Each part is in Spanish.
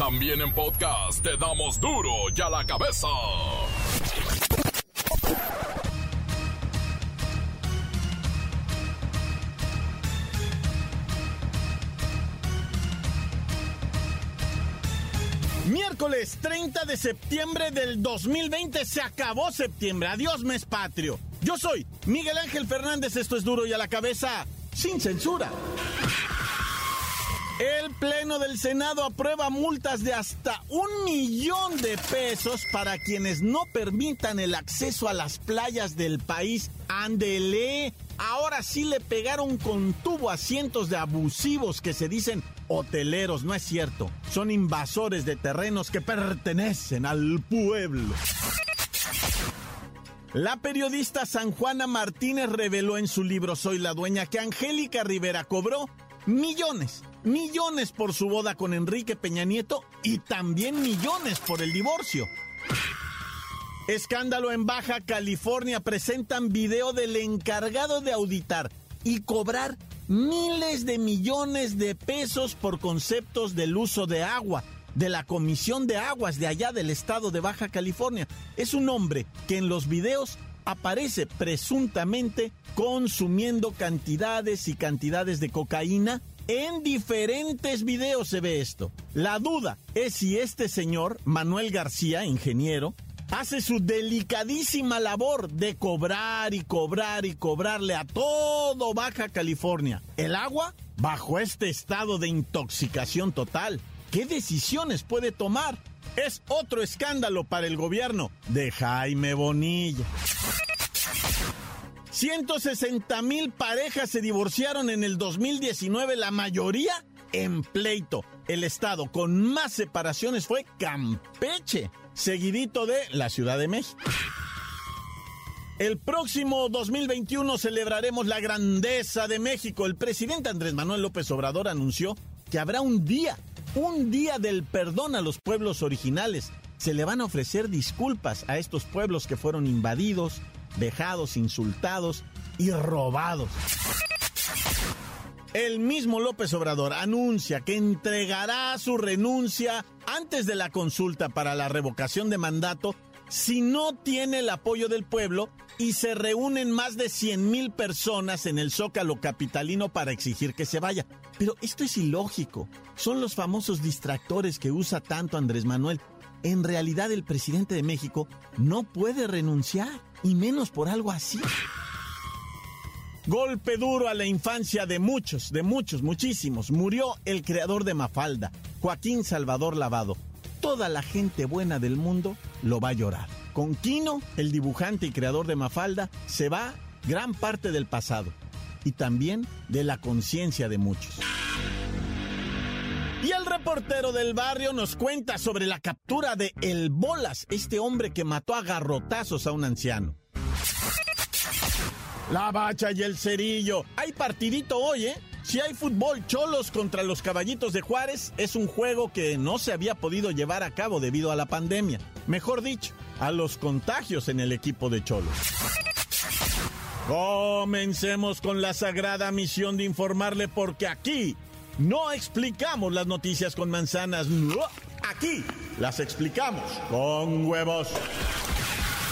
También en podcast te damos duro y a la cabeza. Miércoles 30 de septiembre del 2020 se acabó septiembre. Adiós mes patrio. Yo soy Miguel Ángel Fernández, esto es duro y a la cabeza, sin censura. El Pleno del Senado aprueba multas de hasta un millón de pesos para quienes no permitan el acceso a las playas del país. Andele, ahora sí le pegaron con tubo a cientos de abusivos que se dicen hoteleros, no es cierto. Son invasores de terrenos que pertenecen al pueblo. La periodista San Juana Martínez reveló en su libro Soy la dueña que Angélica Rivera cobró millones, millones por su boda con Enrique Peña Nieto y también millones por el divorcio. Escándalo en Baja California. Presentan video del encargado de auditar y cobrar miles de millones de pesos por conceptos del uso de agua de la Comisión de Aguas de allá del estado de Baja California. Es un hombre que en los videos aparece presuntamente consumiendo cantidades y cantidades de cocaína. En diferentes videos se ve esto. La duda es si este señor, Manuel García, ingeniero, hace su delicadísima labor de cobrar y cobrar y cobrarle a todo Baja California el agua bajo este estado de intoxicación total. ¿Qué decisiones puede tomar? Es otro escándalo para el gobierno de Jaime Bonilla. 160 mil parejas se divorciaron en el 2019, la mayoría en pleito. El estado con más separaciones fue Campeche, seguidito de la Ciudad de México. El próximo 2021 celebraremos la grandeza de México. El presidente Andrés Manuel López Obrador anunció que habrá un día, un día del perdón a los pueblos originales. Se le van a ofrecer disculpas a estos pueblos que fueron invadidos, dejados, insultados y robados. El mismo López Obrador anuncia que entregará su renuncia antes de la consulta para la revocación de mandato si no tiene el apoyo del pueblo y se reúnen más de 100 mil personas en el Zócalo Capitalino para exigir que se vaya. Pero esto es ilógico. Son los famosos distractores que usa tanto Andrés Manuel. En realidad el presidente de México no puede renunciar, y menos por algo así. Golpe duro a la infancia de muchos, de muchos, muchísimos. Murió el creador de Mafalda, Joaquín Salvador Lavado. Toda la gente buena del mundo lo va a llorar. Con Quino, el dibujante y creador de Mafalda, se va gran parte del pasado y también de la conciencia de muchos. Y el reportero del barrio nos cuenta sobre la captura de El Bolas, este hombre que mató a garrotazos a un anciano. La bacha y el cerillo. Hay partidito hoy, ¿eh? Si hay fútbol cholos contra los caballitos de Juárez, es un juego que no se había podido llevar a cabo debido a la pandemia. Mejor dicho, a los contagios en el equipo de cholos. Comencemos con la sagrada misión de informarle porque aquí no explicamos las noticias con manzanas. Aquí las explicamos con huevos.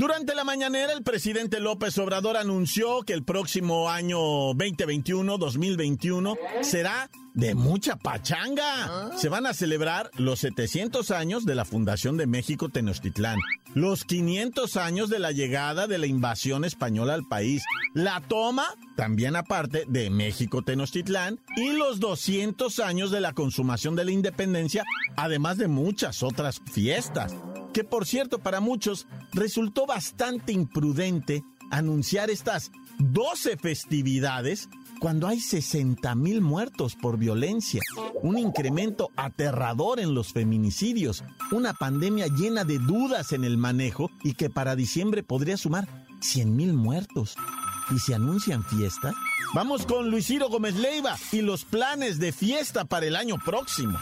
Durante la mañanera, el presidente López Obrador anunció que el próximo año 2021, 2021, será de mucha pachanga. Se van a celebrar los 700 años de la fundación de México Tenochtitlán, los 500 años de la llegada de la invasión española al país, la toma, también aparte, de México Tenochtitlán y los 200 años de la consumación de la independencia, además de muchas otras fiestas que por cierto para muchos resultó bastante imprudente anunciar estas 12 festividades cuando hay 60 mil muertos por violencia, un incremento aterrador en los feminicidios, una pandemia llena de dudas en el manejo y que para diciembre podría sumar 100 mil muertos. ¿Y se anuncian fiestas? Vamos con Luis Gómez Leiva y los planes de fiesta para el año próximo.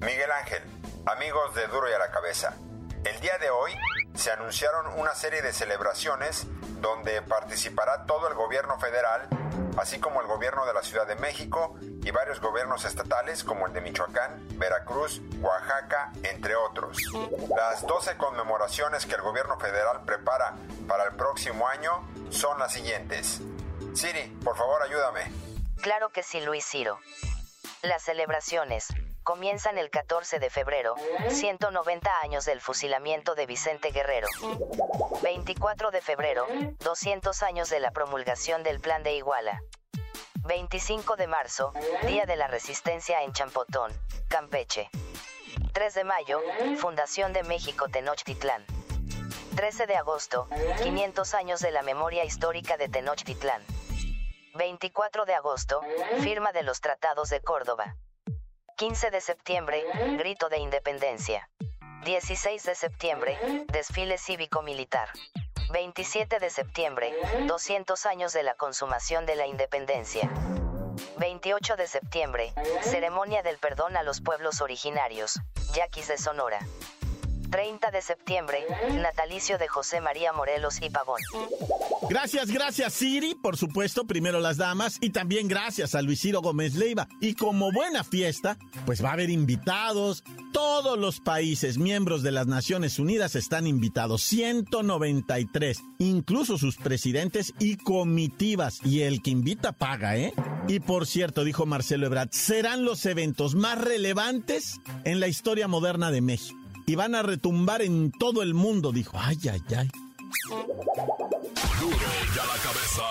Miguel Ángel, amigos de Duro y a la Cabeza, el día de hoy se anunciaron una serie de celebraciones donde participará todo el gobierno federal, así como el gobierno de la Ciudad de México y varios gobiernos estatales como el de Michoacán, Veracruz, Oaxaca, entre otros. Las 12 conmemoraciones que el gobierno federal prepara para el próximo año son las siguientes. Siri, por favor ayúdame. Claro que sí, Luis Ciro. Las celebraciones comienzan el 14 de febrero, 190 años del fusilamiento de Vicente Guerrero. 24 de febrero, 200 años de la promulgación del Plan de Iguala. 25 de marzo, Día de la Resistencia en Champotón, Campeche. 3 de mayo, Fundación de México Tenochtitlán. 13 de agosto, 500 años de la memoria histórica de Tenochtitlán. 24 de agosto, firma de los Tratados de Córdoba. 15 de septiembre, grito de independencia. 16 de septiembre, desfile cívico-militar. 27 de septiembre, 200 años de la consumación de la independencia. 28 de septiembre, ceremonia del perdón a los pueblos originarios, Yaquis de Sonora. 30 de septiembre, natalicio de José María Morelos y Pavón. Gracias, gracias Siri, por supuesto, primero las damas, y también gracias a Luis Ciro Gómez Leiva. Y como buena fiesta, pues va a haber invitados, todos los países miembros de las Naciones Unidas están invitados, 193, incluso sus presidentes y comitivas, y el que invita paga, ¿eh? Y por cierto, dijo Marcelo Ebrard, serán los eventos más relevantes en la historia moderna de México y van a retumbar en todo el mundo, dijo. Ay, ay, ay. Duro ya la cabeza.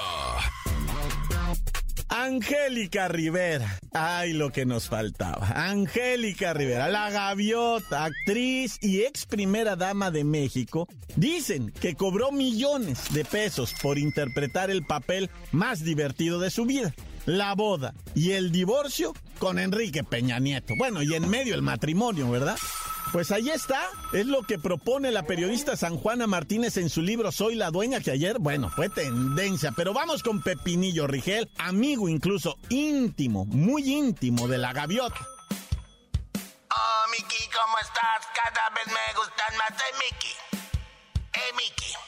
Angélica Rivera. Ay, lo que nos faltaba. Angélica Rivera, la gaviota, actriz y ex primera dama de México, dicen que cobró millones de pesos por interpretar el papel más divertido de su vida. La boda y el divorcio con Enrique Peña Nieto. Bueno, y en medio el matrimonio, ¿verdad? Pues ahí está, es lo que propone la periodista San Juana Martínez en su libro Soy la dueña, que ayer, bueno, fue tendencia. Pero vamos con Pepinillo Rigel, amigo incluso íntimo, muy íntimo de la gaviota. Oh, Miki, ¿cómo estás? Cada vez me gustan más de Miki. Eh, Miki.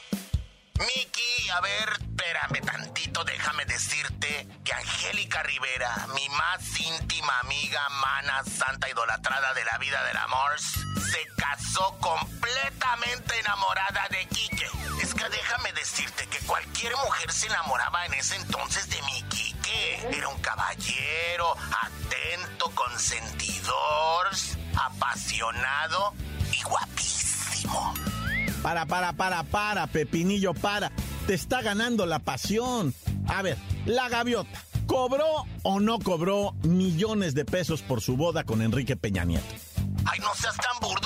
Miki, a ver, espérame tantito, déjame decirte que Angélica Rivera, mi más íntima amiga, mana, santa, idolatrada de la vida del amor, se casó completamente enamorada de Quique. Es que déjame decirte que cualquier mujer se enamoraba en ese entonces de mi Quique. Era un caballero, atento, consentidor, apasionado y guapísimo. Para, para, para, para, Pepinillo, para. Te está ganando la pasión. A ver, la gaviota. ¿Cobró o no cobró millones de pesos por su boda con Enrique Peña Nieto? Ay, no seas tan Mickey.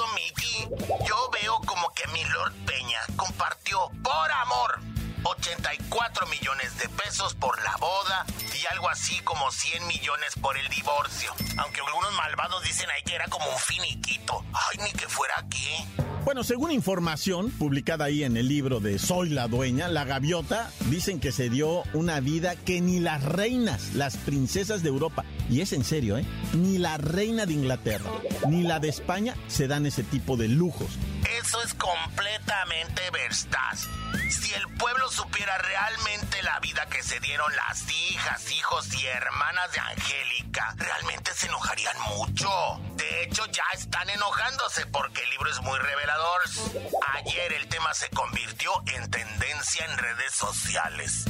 Yo veo como que mi Lord Peña compartió por amor 84 millones de pesos por la boda y algo así como 100 millones por el divorcio. Aunque algunos malvados dicen ahí que era como un finiquito. Ay, ni que fuera qué. Bueno, según información publicada ahí en el libro de Soy la dueña, la gaviota dicen que se dio una vida que ni las reinas, las princesas de Europa, y es en serio, ¿eh? Ni la reina de Inglaterra, ni la de España se dan ese tipo de lujos. Eso es completamente verdad. Si el pueblo supiera realmente la vida que se dieron las hijas, hijos y hermanas de Angélica, realmente se enojarían mucho. De hecho, ya están enojándose porque el libro es muy revelador. Ayer el tema se convirtió en tendencia en redes sociales.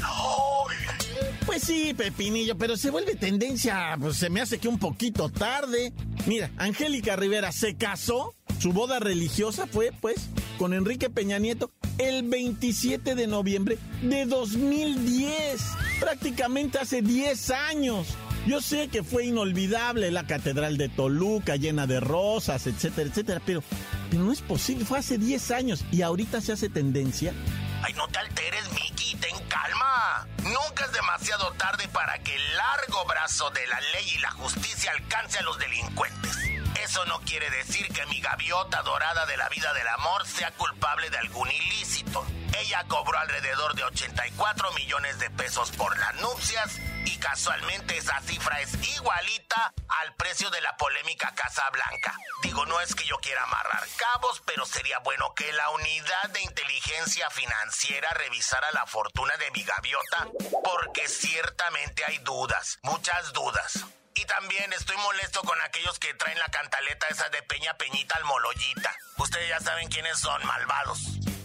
Pues sí, Pepinillo, pero se vuelve tendencia, pues se me hace que un poquito tarde. Mira, Angélica Rivera se casó, su boda religiosa fue, pues, con Enrique Peña Nieto el 27 de noviembre de 2010, prácticamente hace 10 años. Yo sé que fue inolvidable la Catedral de Toluca llena de rosas, etcétera, etcétera, pero, pero no es posible, fue hace 10 años y ahorita se hace tendencia. Ay, no te alteres, Mickey, ten calma. Nunca es demasiado tarde para que el largo brazo de la ley y la justicia alcance a los delincuentes. Eso no quiere decir que mi gaviota dorada de la vida del amor sea culpable de algún ilícito. Ella cobró alrededor de 84 millones de pesos por las nupcias y casualmente esa cifra es igualita al precio de la polémica Casa Blanca. Digo, no es que yo quiera amarrar cabos, pero sería bueno que la unidad de inteligencia financiera revisara la fortuna de mi gaviota, porque ciertamente hay dudas, muchas dudas. Y también estoy molesto con aquellos que traen la cantaleta esa de Peña Peñita al Moloyita. Ustedes ya saben quiénes son, malvados.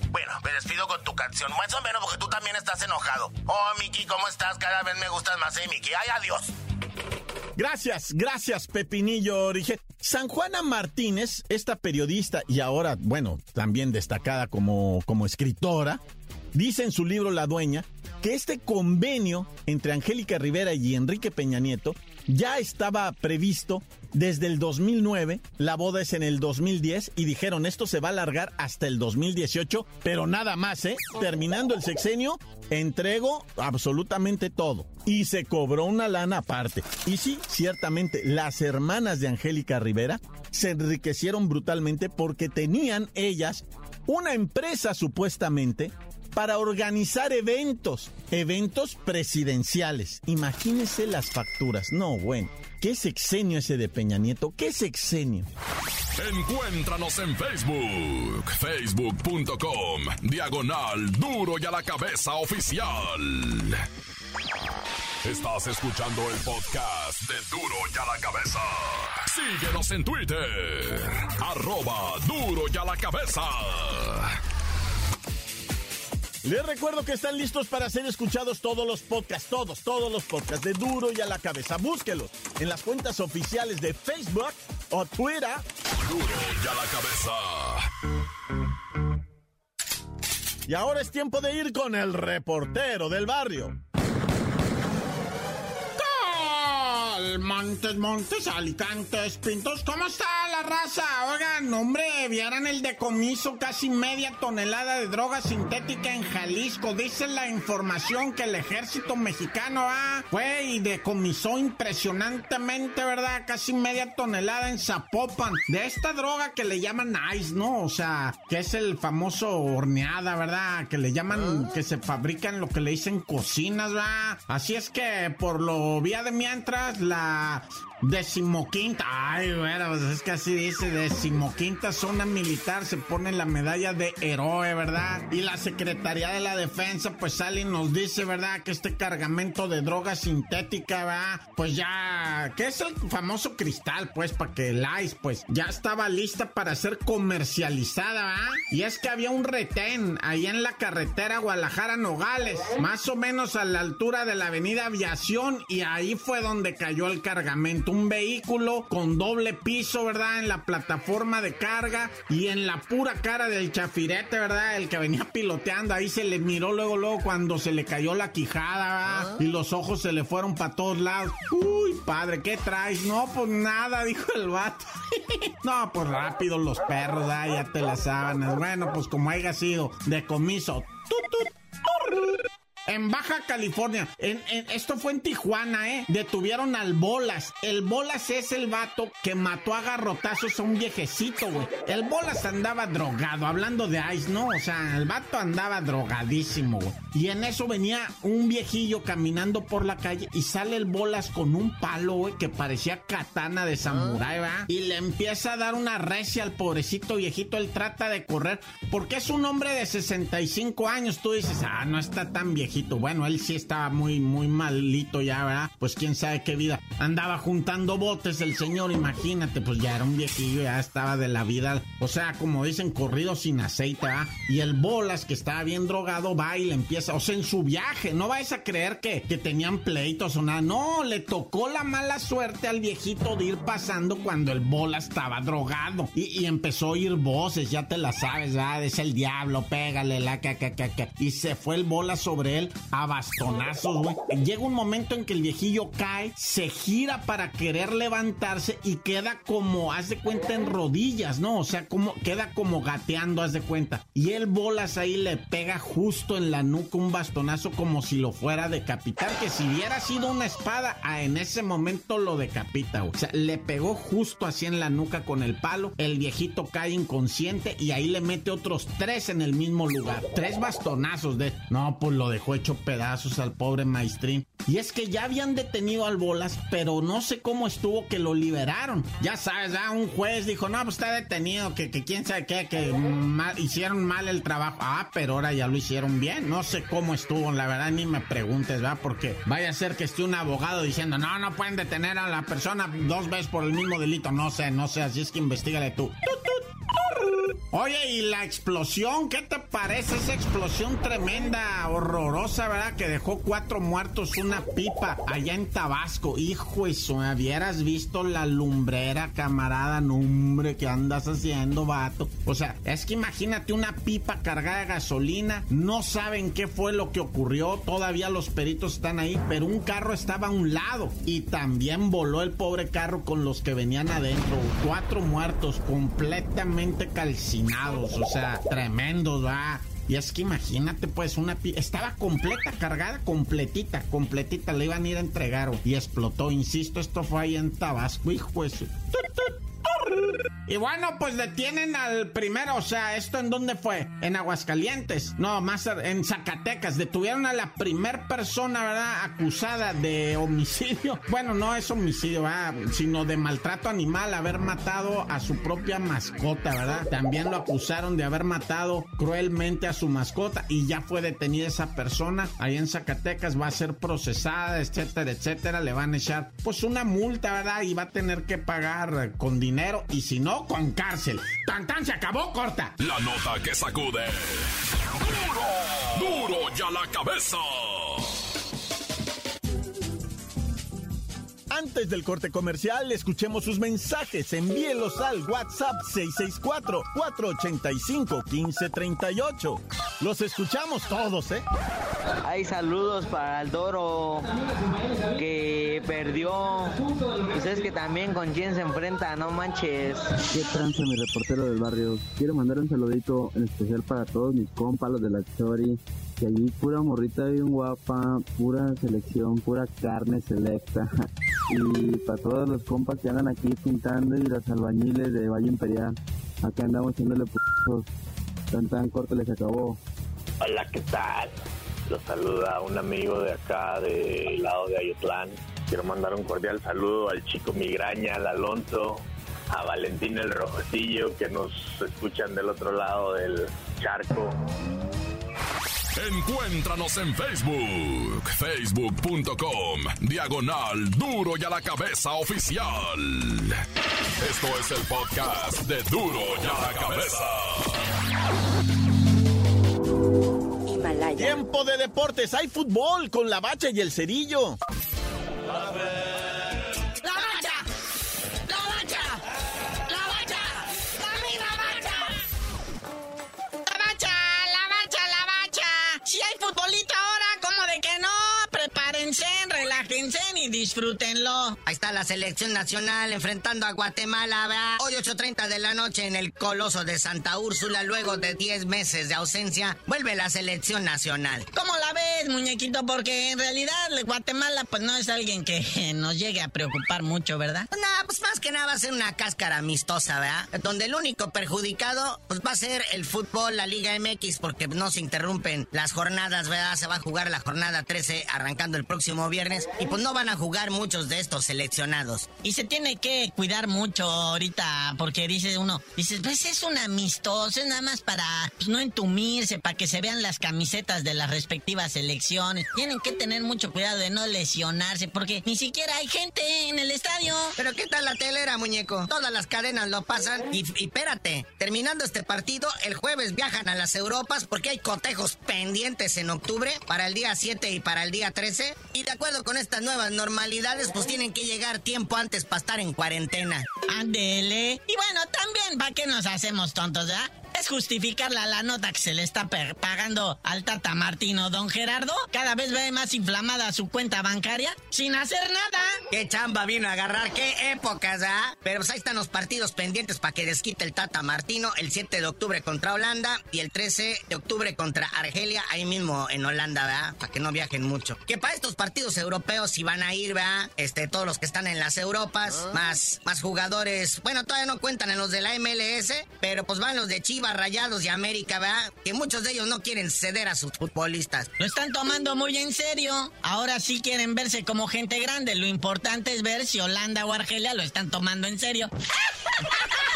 Bueno, me despido con tu canción, más o menos porque tú también estás enojado. Oh, Miki, ¿cómo estás? Cada vez me gustas más, eh, Miki. ¡Ay, adiós! Gracias, gracias, Pepinillo Origen. San Juana Martínez, esta periodista y ahora, bueno, también destacada como, como escritora, dice en su libro La Dueña que este convenio entre Angélica Rivera y Enrique Peña Nieto ya estaba previsto desde el 2009, la boda es en el 2010 y dijeron esto se va a alargar hasta el 2018, pero nada más, ¿eh? Terminando el sexenio, entrego absolutamente todo. Y se cobró una lana aparte. Y sí, ciertamente, las hermanas de Angélica Rivera se enriquecieron brutalmente porque tenían ellas una empresa supuestamente para organizar eventos, eventos presidenciales. Imagínense las facturas. No, bueno. ¿Qué sexenio ese de Peña Nieto? ¿Qué sexenio? Encuéntranos en Facebook, facebook.com, diagonal duro y a la cabeza oficial. Estás escuchando el podcast de duro y a la cabeza. Síguenos en Twitter, arroba duro y a la cabeza. Les recuerdo que están listos para ser escuchados todos los podcasts, todos, todos los podcasts de Duro y a la cabeza. Búsquelos en las cuentas oficiales de Facebook o Twitter. Duro y a la cabeza. Y ahora es tiempo de ir con el reportero del barrio. Montes, Montes, Alicantes, Pintos, ¿cómo está la raza? Oigan, hombre, vieran el decomiso, casi media tonelada de droga sintética en Jalisco. Dice la información que el ejército mexicano ah, fue y decomisó impresionantemente, ¿verdad? Casi media tonelada en Zapopan. De esta droga que le llaman ice, ¿no? O sea, que es el famoso horneada, ¿verdad? Que le llaman, ah. que se fabrican lo que le dicen cocinas, ¿verdad? Así es que por lo vía de mientras, la Decimoquinta, ay, bueno, pues es que así dice, decimoquinta zona militar, se pone la medalla de héroe, ¿verdad? Y la Secretaría de la Defensa, pues sale y nos dice, ¿verdad? Que este cargamento de droga sintética, ¿verdad? Pues ya, que es el famoso cristal, pues, para que el ICE, pues, ya estaba lista para ser comercializada, ¿verdad? Y es que había un retén ahí en la carretera Guadalajara-Nogales, más o menos a la altura de la avenida Aviación, y ahí fue donde cayó el cargamento un vehículo con doble piso, ¿verdad? En la plataforma de carga y en la pura cara del chafirete, ¿verdad? El que venía piloteando, ahí se le miró luego, luego cuando se le cayó la quijada, ¿verdad? Y los ojos se le fueron para todos lados. Uy, padre, ¿qué traes? No, pues nada, dijo el vato. no, pues rápido los perros, ¿verdad? ya te las sábanas. Bueno, pues como haya sido, decomiso. ¡Tut, en Baja California. En, esto fue en Tijuana, ¿eh? Detuvieron al Bolas. El Bolas es el vato que mató a garrotazos a un viejecito, güey. El Bolas andaba drogado, hablando de Ice, ¿no? O sea, el vato andaba drogadísimo, güey. Y en eso venía un viejillo caminando por la calle y sale el Bolas con un palo, güey, que parecía katana de samurái, ¿verdad? Y le empieza a dar una recia al pobrecito viejito. Él trata de correr porque es un hombre de 65 años. Tú dices, ah, no está tan viejito bueno, él sí estaba muy, muy malito ya, ¿verdad? Pues quién sabe qué vida. Andaba juntando botes el señor, imagínate, pues ya era un viejillo, ya estaba de la vida. O sea, como dicen, corrido sin aceite, ¿verdad? Y el Bolas, que estaba bien drogado, va y le empieza, o sea, en su viaje, no vais a creer que, que tenían pleitos o nada. No, le tocó la mala suerte al viejito de ir pasando cuando el Bolas estaba drogado. Y, empezó a oír voces, ya te la sabes, ¿verdad? Es el diablo, pégale, la que, que. Y se fue el Bolas sobre él él a bastonazos, güey. Llega un momento en que el viejillo cae, se gira para querer levantarse y queda como, haz de cuenta, en rodillas, ¿no? O sea, como, queda como gateando, haz de cuenta. Y él bolas ahí le pega justo en la nuca un bastonazo como si lo fuera a decapitar, que si hubiera sido una espada, ah, en ese momento lo decapita, güey. O sea, le pegó justo así en la nuca con el palo, el viejito cae inconsciente y ahí le mete otros tres en el mismo lugar. Tres bastonazos de... No, pues lo dejó hecho pedazos al pobre maestrín. Y es que ya habían detenido al Bolas, pero no sé cómo estuvo que lo liberaron. Ya sabes, ya un juez dijo, no, pues está detenido, que, que quién sabe qué, que hicieron mal el trabajo. Ah, pero ahora ya lo hicieron bien. No sé cómo estuvo, la verdad ni me preguntes, ¿va? Porque vaya a ser que esté un abogado diciendo, no, no pueden detener a la persona dos veces por el mismo delito. No sé, no sé, así es que investigale tú. Oye, y la explosión, ¿qué te parece esa explosión tremenda, horrorosa, verdad? Que dejó cuatro muertos, una pipa allá en Tabasco. Hijo eso, ¿hubieras visto la lumbrera, camarada? No, hombre, ¿qué andas haciendo, vato? O sea, es que imagínate una pipa cargada de gasolina, no saben qué fue lo que ocurrió, todavía los peritos están ahí, pero un carro estaba a un lado y también voló el pobre carro con los que venían adentro. Cuatro muertos, completamente calcinados o sea, tremendos, va. Y es que imagínate, pues, una... Estaba completa, cargada, completita, completita. Le iban a ir a entregar y explotó. Insisto, esto fue ahí en Tabasco, hijo. Y bueno, pues detienen al primero, o sea, ¿esto en dónde fue? En Aguascalientes, no, más en Zacatecas. Detuvieron a la primer persona, ¿verdad? Acusada de homicidio. Bueno, no es homicidio, ¿verdad? Sino de maltrato animal, haber matado a su propia mascota, ¿verdad? También lo acusaron de haber matado cruelmente a su mascota y ya fue detenida esa persona. Ahí en Zacatecas va a ser procesada, etcétera, etcétera. Le van a echar, pues, una multa, ¿verdad? Y va a tener que pagar con dinero y si no, con cárcel. Tan tan se acabó, corta. La nota que sacude. ¡Duro! ¡Duro ya la cabeza! Antes del corte comercial, escuchemos sus mensajes. Envíelos al WhatsApp 664-485-1538. Los escuchamos todos, ¿eh? Hay saludos para el Doro que perdió. Pues es que también con quién se enfrenta, no manches. Qué tranza, mi reportero del barrio. Quiero mandar un saludito en especial para todos mis compas, los de la Chori que allí pura morrita bien guapa, pura selección, pura carne selecta. Y para todos los compas que andan aquí pintando y los albañiles de Valle Imperial, acá andamos haciéndole putos. Tan tan corto les acabó. Hola, ¿qué tal? Los saluda un amigo de acá, del lado de Ayotlán. Quiero mandar un cordial saludo al chico Migraña, al Alonso, a Valentín el Rojecillo, que nos escuchan del otro lado del charco. Encuéntranos en Facebook, facebook.com, diagonal duro y a la cabeza oficial. Esto es el podcast de duro y a la cabeza. Tiempo de deportes, hay fútbol con la bacha y el cerillo. Disfrútenlo. Ahí está la selección nacional enfrentando a Guatemala. Hoy 8.30 de la noche en el Coloso de Santa Úrsula, luego de 10 meses de ausencia, vuelve la selección nacional. ¿Cómo muñequito? Porque en realidad Guatemala pues no es alguien que nos llegue a preocupar mucho, ¿verdad? Pues nada, pues más que nada va a ser una cáscara amistosa, ¿verdad? Donde el único perjudicado pues va a ser el fútbol, la Liga MX, porque no se interrumpen las jornadas, ¿verdad? Se va a jugar la jornada 13 arrancando el próximo viernes y pues no van a jugar muchos de estos seleccionados. Y se tiene que cuidar mucho ahorita, porque dice uno, dice, pues es un amistoso, es nada más para pues, no entumirse, para que se vean las camisetas de las respectivas selecciones. Tienen que tener mucho cuidado de no lesionarse, porque ni siquiera hay gente en el estadio. Pero ¿qué tal la telera, muñeco? Todas las cadenas lo pasan. Y, y espérate, terminando este partido, el jueves viajan a las Europas porque hay cotejos pendientes en octubre para el día 7 y para el día 13. Y de acuerdo con estas nuevas normalidades, pues tienen que llegar tiempo antes para estar en cuarentena. Ándele. Y bueno, también, ¿para qué nos hacemos tontos, ya? Es justificar la, la nota que se le está pagando al Tata Martino. Don Gerardo cada vez ve más inflamada su cuenta bancaria sin hacer nada. Qué chamba vino a agarrar, qué épocas, ¿ah? Pero pues ahí están los partidos pendientes para que desquite el Tata Martino el 7 de octubre contra Holanda y el 13 de octubre contra Argelia, ahí mismo en Holanda, ¿verdad? Para que no viajen mucho. Que para estos partidos europeos si van a ir, ¿verdad? Este, todos los que están en las Europas, ah. más, más jugadores. Bueno, todavía no cuentan en los de la MLS, pero pues van los de Chivas, Rayados y América, ¿verdad? Que muchos de ellos no quieren ceder a sus futbolistas. Lo están tomando muy en serio. Ahora sí quieren verse como gente grande. Lo importante es ver si Holanda o Argelia lo están tomando en serio.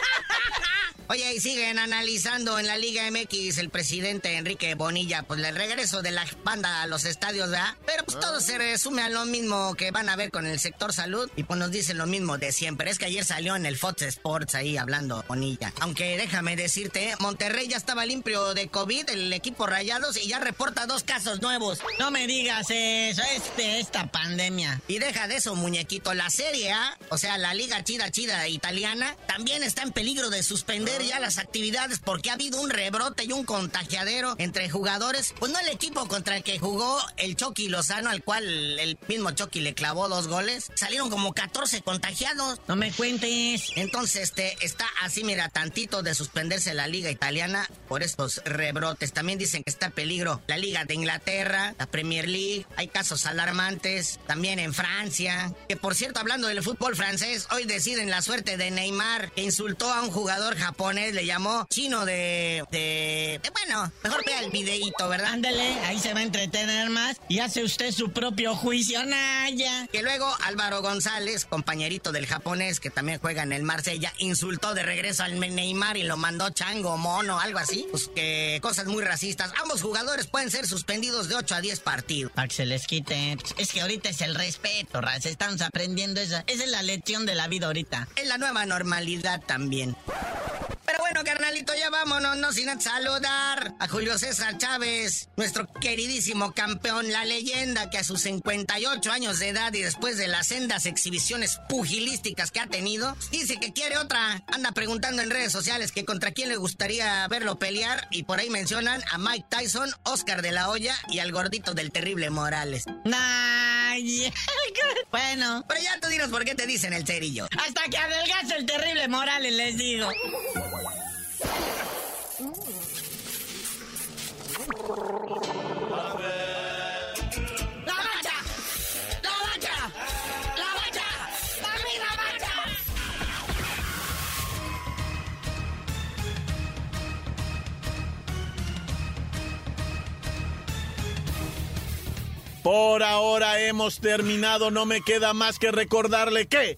Oye, y siguen analizando en la Liga MX el presidente Enrique Bonilla, pues el regreso de la banda a los estadios, ¿verdad? Pero pues todo se resume a lo mismo que van a ver con el sector salud y pues nos dicen lo mismo de siempre. Es que ayer salió en el Fox Sports ahí hablando Bonilla. Aunque déjame decirte, Monterrey ya estaba limpio de COVID, el equipo rayados, y ya reporta dos casos nuevos. No me digas eso, este, esta pandemia. Y deja de eso, muñequito, la Serie A, o sea, la Liga Chida Chida italiana, también está en peligro de suspender ya las actividades porque ha habido un rebrote y un contagiadero entre jugadores. Pues no el equipo contra el que jugó el Chucky Lozano, al cual el mismo Chucky le clavó dos goles. Salieron como 14 contagiados. No me cuentes. Entonces, este, está así, mira, tantito de suspenderse la liga italiana por estos rebrotes. También dicen que está en peligro la liga de Inglaterra, la Premier League. Hay casos alarmantes también en Francia. Que por cierto, hablando del fútbol francés, hoy deciden la suerte de Neymar, que insultó a un jugador japonés le llamó chino de, de, bueno, mejor vea el videíto, ¿verdad? Ándale, ahí se va a entretener más y hace usted su propio juicio, Naya. Que luego Álvaro González, compañerito del japonés que también juega en el Marsella, insultó de regreso al Neymar y lo mandó chango, mono, algo así. Pues que cosas muy racistas. Ambos jugadores pueden ser suspendidos de 8 a 10 partidos. Para que se les quite. Es que ahorita es el respeto, Raz. Estamos aprendiendo esa. Esa es la lección de la vida ahorita. Es la nueva normalidad también. Pero bueno, carnalito, ya vámonos, no sin saludar a Julio César Chávez, nuestro queridísimo campeón, la leyenda que a sus 58 años de edad y después de las sendas exhibiciones pugilísticas que ha tenido, dice que quiere otra. Anda preguntando en redes sociales que contra quién le gustaría verlo pelear y por ahí mencionan a Mike Tyson, Oscar de la Hoya y al gordito del terrible Morales. bueno. Pero ya tú dinos por qué te dicen el cerillo. Hasta que adelgace el terrible Morales, les digo. Por ahora hemos terminado, no me queda más que recordarle que